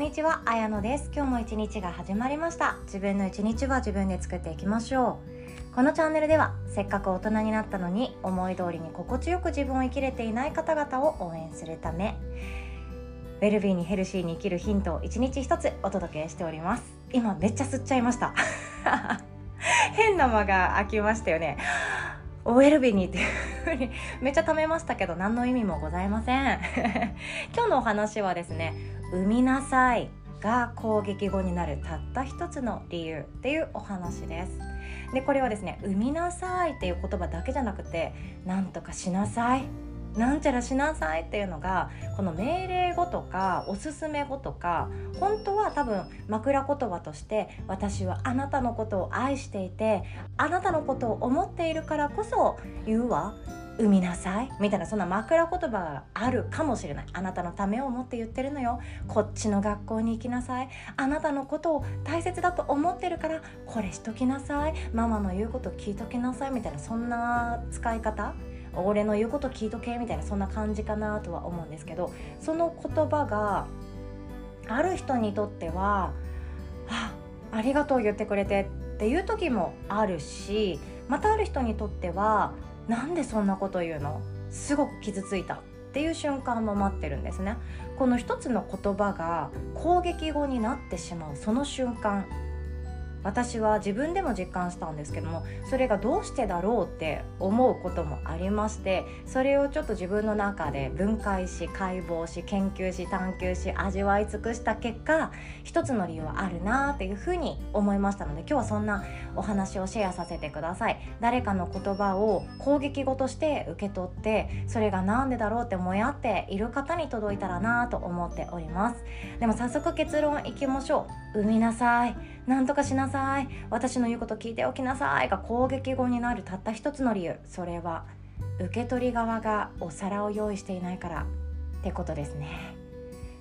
んにちは、あやのです。今日も一日が始まりました。自分の一日は自分で作っていきましょう。このチャンネルではせっかく大人になったのに思い通りに心地よく自分を生きれていない方々を応援するためウェルビーにヘルシーに生きるヒントを一日一つお届けしております。今めっちゃ吸っちゃいました。変な間が空きましたよね。OLB にっていうふうにめっちゃ貯めましたけど何の意味もございません。今日のお話はですね産みなさいが攻撃語になるたった一つの理由っていうお話です。でこれはですね産みなさいっていう言葉だけじゃなくてなんとかしなさいなんちゃらしなさいっていうのがこの命令語とかおすすめ語とか本当は多分枕言葉として私はあなたのことを愛していてあなたのことを思っているからこそ言うわ。産みなさい。みたいなそんな枕言葉があるかもしれない。あなたのためを思って言ってるのよ。こっちの学校に行きなさい。あなたのことを大切だと思ってるからこれしときなさい。ママの言うこと聞いときなさい。みたいなそんな使い方？俺の言うこと聞いとけみたいなそんな感じかなとは思うんですけどその言葉がある人にとってはあありがとう言ってくれてっていう時もあるしまたある人にとってはなんでそんなこと言うの？すごく傷ついた。っていう瞬間も待ってるんですね。この一つの言葉が攻撃語になってしまうその瞬間。私は自分でも実感したんですけどもそれがどうしてだろうって思うこともありましてそれをちょっと自分の中で分解し解剖し研究し探求し味わい尽くした結果一つの理由はあるなっていうふうに思いましたので今日はそんなお話をシェアさせてください。誰かの言葉を攻撃語として受け取ってそれが何でだろうってもやっている方に届いたらなと思っております。でも早速結論いきましょう産みなさい。何とかしなさい。私の言うこと聞いておきなさい。が攻撃語になるたった一つの理由。それは受け取り側がお皿を用意していないからってことですね。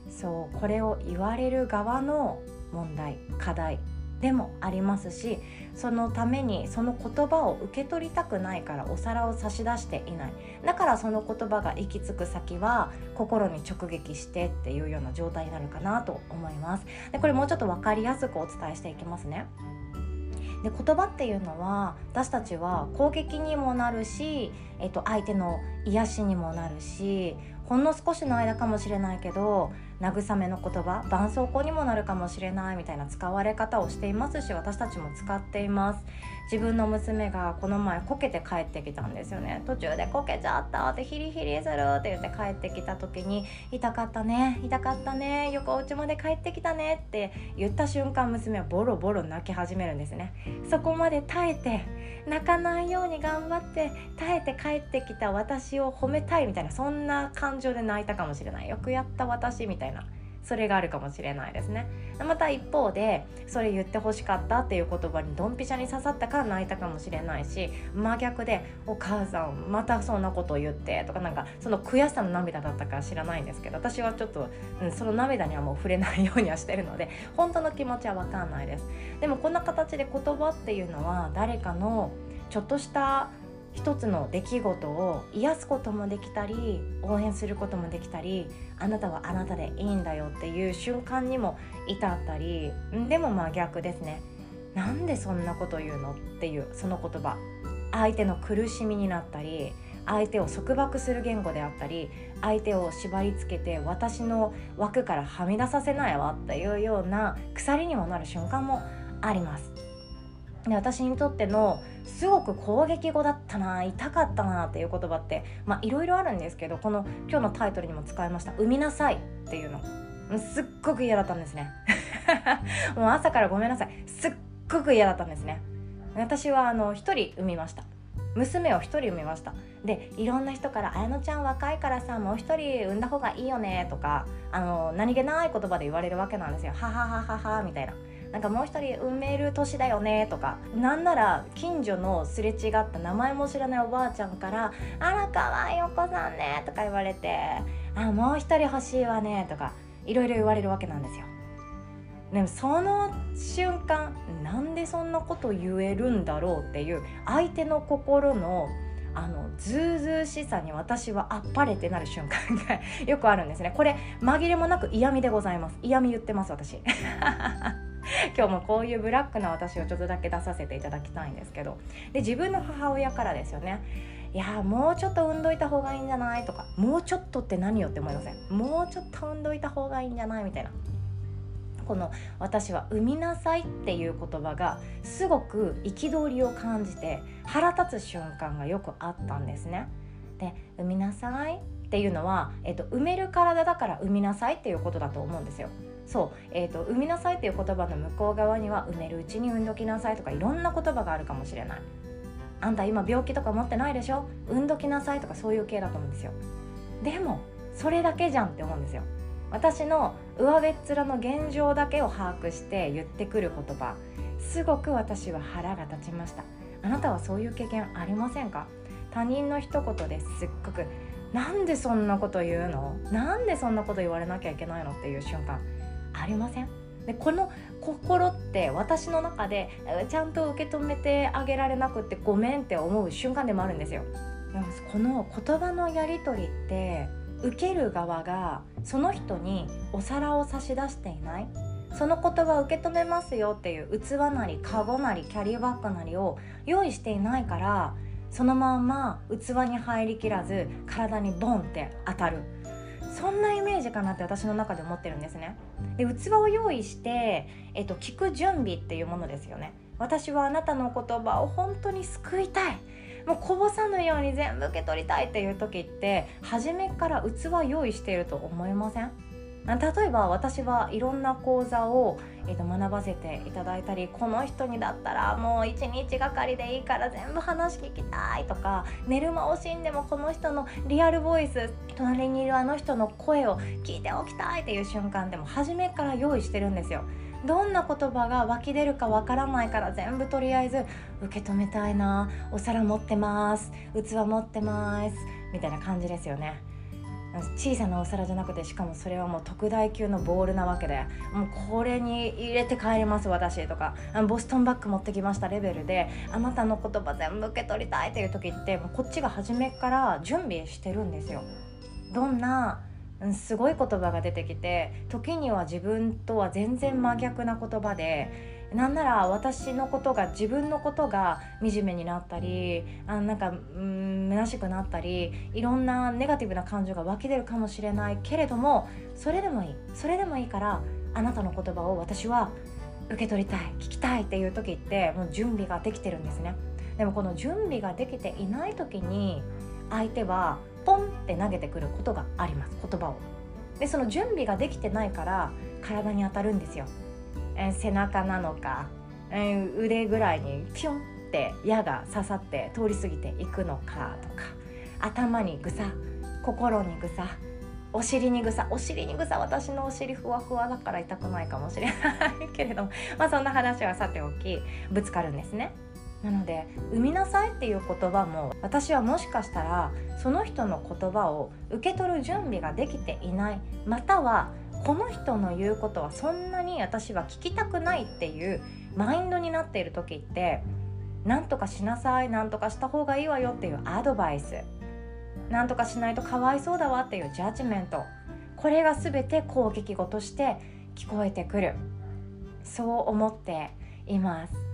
そうこれを言われる側の問題。課題。でもありますしそのためにその言葉を受け取りたくないからお皿を差し出していない。だからその言葉が行き着く先は心に直撃してっていうような状態になるかなと思います。でこれもうちょっと分かりやすくお伝えしていきますね。で言葉っていうのは私たちは攻撃にもなるし、えっと、相手の癒しにもなるしほんの少しの間かもしれないけど慰めの言葉絆創膏にもなるかもしれないみたいな使われ方をしていますし私たちも使っています。自分の娘がこの前こけて帰ってきたんですよね。途中でこけちゃったってヒリヒリするって言って帰ってきた時に痛かったね痛かったねよくお家まで帰ってきたねって言った瞬間娘はボロボロ泣き始めるんですね。そこまで耐えて泣かないように頑張って耐えて帰ってきた私を褒めたいみたいなそんな感情で泣いたかもしれない。よくやった私みたいな。それがあるかもしれないですね。また一方でそれ言ってほしかったっていう言葉にドンピシャに刺さったから泣いたかもしれないし真逆で「お母さんまたそんなことを言って」とかなんかその悔しさの涙だったか知らないんですけど私はちょっと、うん、その涙にはもう触れないようにはしてるので 本当の気持ちは分かんないです。でもこんな形で言葉っていうのは誰かのちょっとした一つの出来事を癒すこともできたり応援することもできたりあなたはあなたでいいんだよっていう瞬間にも至ったりでも真逆ですね。なんでそんなこと言うのっていうその言葉。相手の苦しみになったり相手を束縛する言語であったり相手を縛りつけて私の枠からはみ出させないわっていうような鎖にもなる瞬間もあります。で私にとってのすごく攻撃語だったな痛かったなっていう言葉ってまあいろいろあるんですけどこの今日のタイトルにも使いました「産みなさい」っていうの。すっごく嫌だったんですね。もう朝からごめんなさい。すっごく嫌だったんですね。私はあの一人産みました。娘を一人産みました。でいろんな人から「綾乃ちゃん若いからさもう一人産んだ方がいいよね」とかあの何気ない言葉で言われるわけなんですよ「ははははは」みたいな。なんかもう一人産める年だよねとかなんなら近所のすれ違った名前も知らないおばあちゃんから「あらかわいいお子さんね」とか言われて「あもう一人欲しいわね」とかいろいろ言われるわけなんですよ。でもその瞬間なんでそんなこと言えるんだろうっていう相手の心のあのズうずうしさに私はあっぱれってなる瞬間が よくあるんですね。これ紛れもなく嫌味でございます。嫌味言ってます私。今日もこういうブラックな私をちょっとだけ出させていただきたいんですけど。で自分の母親からですよねいやもうちょっと産んどいた方がいいんじゃない？とかもうちょっとって何よって思いませんもうちょっと産んどいた方がいいんじゃない？みたいな。この私は「産みなさい」っていう言葉がすごく憤りを感じて腹立つ瞬間がよくあったんですね。で「産みなさい」っていうのは、えっと、産める体だから産みなさいっていうことだと思うんですよ。そう、えーと、産みなさいっていう言葉の向こう側には産めるうちに産んどきなさいとかいろんな言葉があるかもしれない。あんた今病気とか持ってないでしょ？産んどきなさいとかそういう系だと思うんですよ。でもそれだけじゃんって思うんですよ。私の上べっ面の現状だけを把握して言ってくる言葉。すごく私は腹が立ちました。あなたはそういう経験ありませんか？他人の一言ですっごくなんでそんなこと言うの？なんでそんなこと言われなきゃいけないの？っていう瞬間。ありません？でこの心って私の中でちゃんと受け止めてあげられなくてごめんって思う瞬間でもあるんですよ。でもこの言葉のやり取りって受ける側がその人にお皿を差し出していない？その言葉を受け止めますよっていう器なりカゴなりキャリーバッグなりを用意していないからそのまま器に入りきらず体にボンって当たる。そんなイメージかなって私の中で思ってるんですね。で器を用意して、えっと、聞く準備っていうものですよね。私はあなたの言葉を本当に救いたい。もうこぼさぬように全部受け取りたいっていう時って初めから器用意していると思いません？例えば私はいろんな講座を、えー、と学ばせていただいたりこの人にだったらもう一日がかりでいいから全部話聞きたいとか寝る間惜しんでもこの人のリアルボイス隣にいるあの人の声を聞いておきたいっていう瞬間でも初めから用意してるんですよ。どんな言葉が湧き出るかわからないから全部とりあえず受け止めたいなお皿持ってます器持ってますみたいな感じですよね。小さなお皿じゃなくてしかもそれはもう特大級のボールなわけでもうこれに入れて帰ります私とかボストンバッグ持ってきましたレベルであなたの言葉全部受け取りたいっていう時ってもうこっちが初めから準備してるんですよ。どんなすごい言葉が出てきて時には自分とは全然真逆な言葉でなんなら私のことが自分のことが惨めになったりあなんかうん虚しくなったりいろんなネガティブな感情が湧き出るかもしれないけれどもそれでもいい。それでもいいからあなたの言葉を私は受け取りたい聞きたいっていう時ってもう準備ができてるんですね。でもこの準備ができていない時に相手はポンって投げてくることがあります言葉を。でその準備ができてないから体に当たるんですよえ背中なのか、え腕ぐらいにピョンって矢が刺さって通り過ぎていくのかとか頭にぐさ心にぐさお尻にぐさお尻にぐさ私のお尻ふわふわだから痛くないかもしれないけれども まあそんな話はさておきぶつかるんですね。なので「産みなさい」っていう言葉も私はもしかしたらその人の言葉を受け取る準備ができていないまたはこの人の言うことはそんなに私は聞きたくないっていうマインドになっている時って何とかしなさい何とかした方がいいわよっていうアドバイス。何とかしないとかわいそうだわっていうジャッジメント。これが全て攻撃語として聞こえてくる。そう思っています。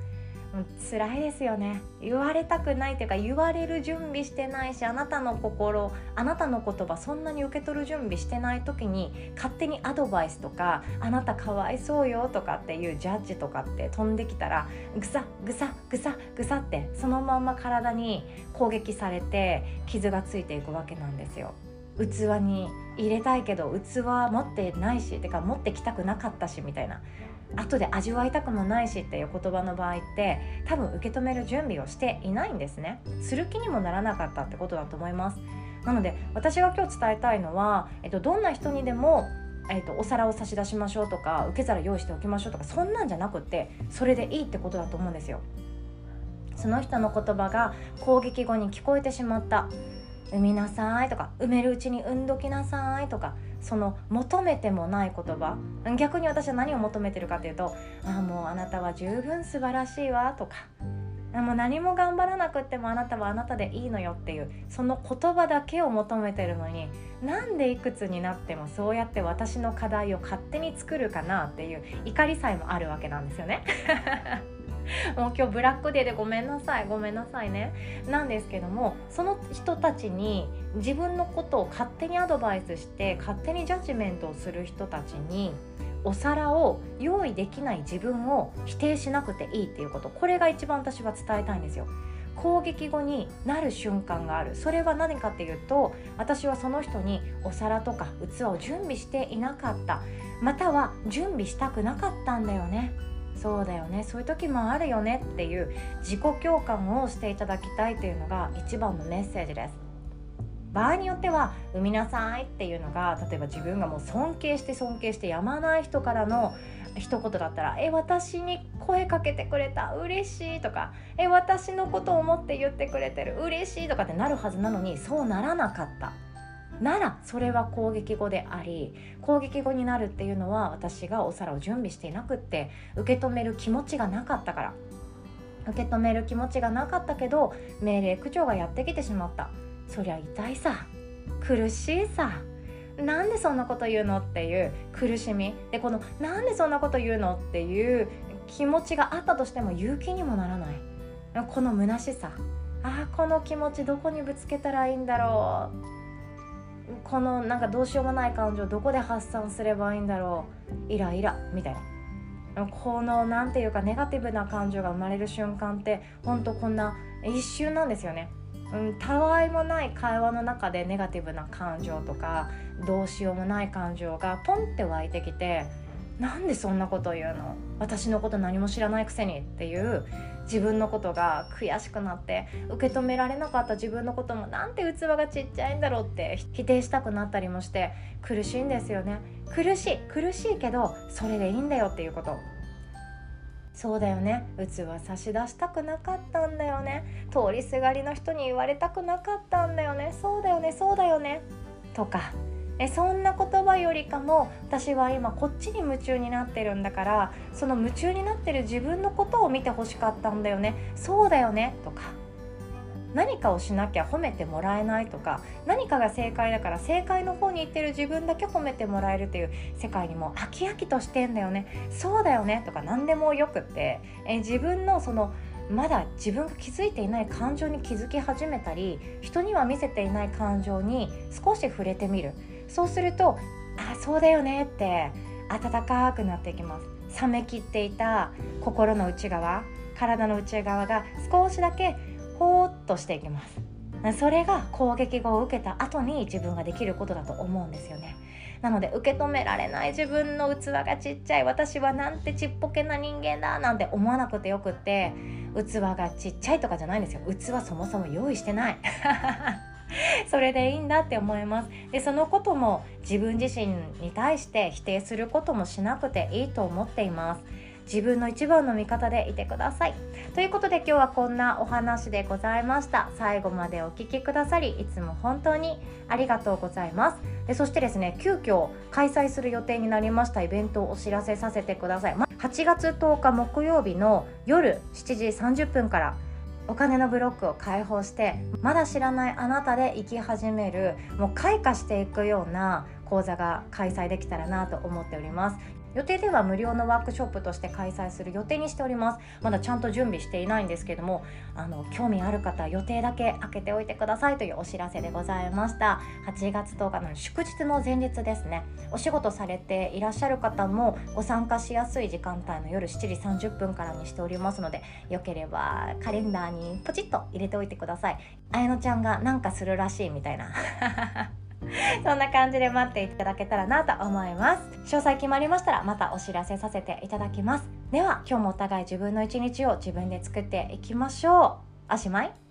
辛いですよね言われたくないというか言われる準備してないしあなたの心あなたの言葉そんなに受け取る準備してない時に勝手にアドバイスとかあなたかわいそうよとかっていうジャッジとかって飛んできたらぐさぐさぐさぐさってそのまま体に攻撃されて傷がついていくわけなんですよ。器に入れたいけど器持ってないしてか持ってきたくなかったしみたいな後で味わいたくもないしっていう言葉の場合って多分受け止める準備をしていないんですねする気にもならなかったってことだと思いますなので私が今日伝えたいのは、えっと、どんな人にでもえーと、お皿を差し出しましょうとか受け皿用意しておきましょうとかそんなんじゃなくってそれでいいってことだと思うんですよ。その人の言葉が攻撃後に聞こえてしまった「産みなさい」とか「産めるうちに産んどきなさい」とかその求めてもない言葉逆に私は何を求めてるかというと「ああもうあなたは十分素晴らしいわ」とか「もう何も頑張らなくってもあなたはあなたでいいのよっていうその言葉だけを求めてるのになんでいくつになってもそうやって私の課題を勝手に作るかなっていう怒りさえもあるわけなんですよね。もう今日ブラックデーでごめんなさいごめんなさいね。なんですけどもその人たちに自分のことを勝手にアドバイスして勝手にジャッジメントをする人たちにお皿を用意できない自分を否定しなくていいっていうこと。これが一番私は伝えたいんですよ。攻撃後になる瞬間がある。それは何かっていうと私はその人にお皿とか器を準備していなかった。または準備したくなかったんだよね。そうだよね。そういう時もあるよねっていう自己共感をしていただきたいというのが一番のメッセージです。場合によっては「産みなさい」っていうのが例えば自分がもう尊敬して尊敬してやまない人からの一言だったら「え私に声かけてくれた。嬉しい」とか「え私のことを思って言ってくれてる。嬉しい」とかってなるはずなのにそうならなかった。ならそれは攻撃語であり攻撃語になるっていうのは私がお皿を準備していなくって受け止める気持ちがなかったから。受け止める気持ちがなかったけど命令口調がやってきてしまった。そりゃ痛いさ。苦しいさ。なんでそんなこと言うのっていう苦しみ。でこのなんでそんなこと言うのっていう気持ちがあったとしても勇気にもならない。この虚しさ。ああこの気持ちどこにぶつけたらいいんだろう。このなんかどうしようもない感情どこで発散すればいいんだろうイライラみたいな。この何て言うかネガティブな感情が生まれる瞬間ってほんとこんな一瞬なんですよね。うん、たわいもない会話の中でネガティブな感情とかどうしようもない感情がポンって湧いてきてなんでそんなこと言うの？私のこと何も知らないくせにっていう自分のことが悔しくなって受け止められなかった自分のこともなんて器がちっちゃいんだろうって否定したくなったりもして苦しいんですよね。苦しい苦しいけどそれでいいんだよっていうこと。そうだよね。器差し出したくなかったんだよね。通りすがりの人に言われたくなかったんだよね。そうだよねそうだよね。とか。えそんな言葉よりかも私は今こっちに夢中になってるんだからその夢中になってる自分のことを見てほしかったんだよね。そうだよねとか。何かをしなきゃ褒めてもらえないとか。何かが正解だから正解の方に行ってる自分だけ褒めてもらえるっていう世界にも飽き飽きとしてんだよね。そうだよねとか何でもよくって。え自分のそのまだ自分が気づいていない感情に気づき始めたり人には見せていない感情に少し触れてみる。そうするとあそうだよねって温かくなっていきます。冷めきっていた心の内側体の内側が少しだけほーっとしていきます。それが攻撃を受けた後に自分ができることだと思うんですよね。なので受け止められない自分の器がちっちゃい私はなんてちっぽけな人間だなんて思わなくてよくって器がちっちゃいとかじゃないんですよ。器そもそも用意してない。それでいいんだって思います。でそのことも自分自身に対して否定することもしなくていいと思っています。自分の一番の味方でいてください。ということで今日はこんなお話でございました。最後までお聴きくださりいつも本当にありがとうございます。でそしてですね急遽開催する予定になりました。イベントをお知らせさせてください。8月10日木曜日の夜7時30分からお金のブロックを解放してまだ知らないあなたで生き始めるもう開花していくような講座が開催できたらなと思っております。予定では無料のワークショップとして開催する予定にしております。まだちゃんと準備していないんですけどもあの興味ある方予定だけ開けておいてくださいというお知らせでございました。8月10日の祝日の前日ですね。お仕事されていらっしゃる方もご参加しやすい時間帯の夜7時30分からにしておりますのでよければカレンダーにポチッと入れておいてください。あやのちゃんがなんかするらしいみたいな。そんな感じで待っていただけたらなと思います。詳細決まりましたらまたお知らせさせていただきます。では今日もお互い自分の一日を自分で作っていきましょう。おしまい？